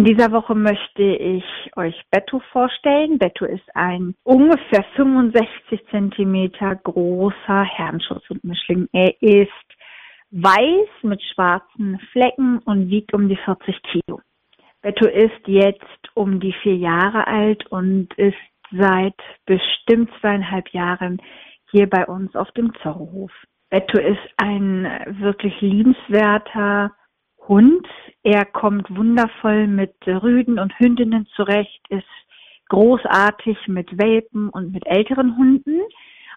In dieser Woche möchte ich euch Betto vorstellen. Betto ist ein ungefähr 65 Zentimeter großer Herrenschutz und Mischling. Er ist weiß mit schwarzen Flecken und wiegt um die 40 Kilo. Betto ist jetzt um die vier Jahre alt und ist seit bestimmt zweieinhalb Jahren hier bei uns auf dem Zorrohof. Betto ist ein wirklich liebenswerter Hund. Er kommt wundervoll mit Rüden und Hündinnen zurecht, ist großartig mit Welpen und mit älteren Hunden,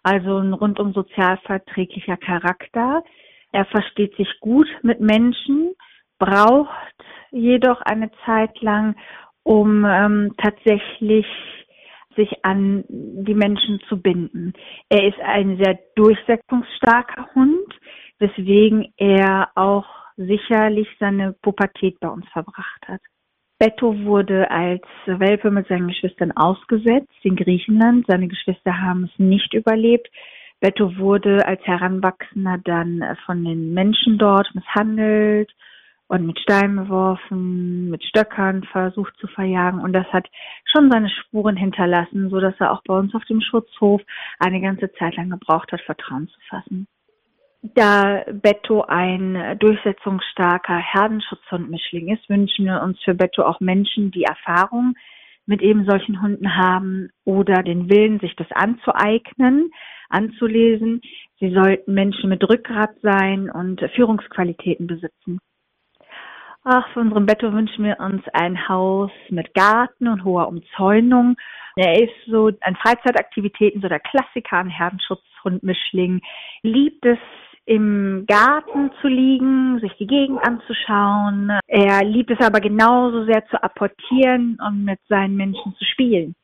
also ein rundum sozial verträglicher Charakter. Er versteht sich gut mit Menschen, braucht jedoch eine Zeit lang, um ähm, tatsächlich sich an die Menschen zu binden. Er ist ein sehr durchsetzungsstarker Hund, weswegen er auch sicherlich seine Pubertät bei uns verbracht hat. Betto wurde als Welpe mit seinen Geschwistern ausgesetzt in Griechenland. Seine Geschwister haben es nicht überlebt. Betto wurde als Heranwachsender dann von den Menschen dort misshandelt und mit Steinen beworfen, mit Stöckern versucht zu verjagen. Und das hat schon seine Spuren hinterlassen, so dass er auch bei uns auf dem Schutzhof eine ganze Zeit lang gebraucht hat, Vertrauen zu fassen. Da Betto ein durchsetzungsstarker Herdenschutzhund-Mischling ist, wünschen wir uns für Betto auch Menschen, die Erfahrung mit eben solchen Hunden haben oder den Willen, sich das anzueignen, anzulesen. Sie sollten Menschen mit Rückgrat sein und Führungsqualitäten besitzen. Ach, für unseren Betto wünschen wir uns ein Haus mit Garten und hoher Umzäunung. Er ist so an Freizeitaktivitäten so der Klassiker, ein Herdenschutzhund-Mischling. Liebt es, im Garten zu liegen, sich die Gegend anzuschauen. Er liebt es aber genauso sehr zu apportieren und mit seinen Menschen zu spielen.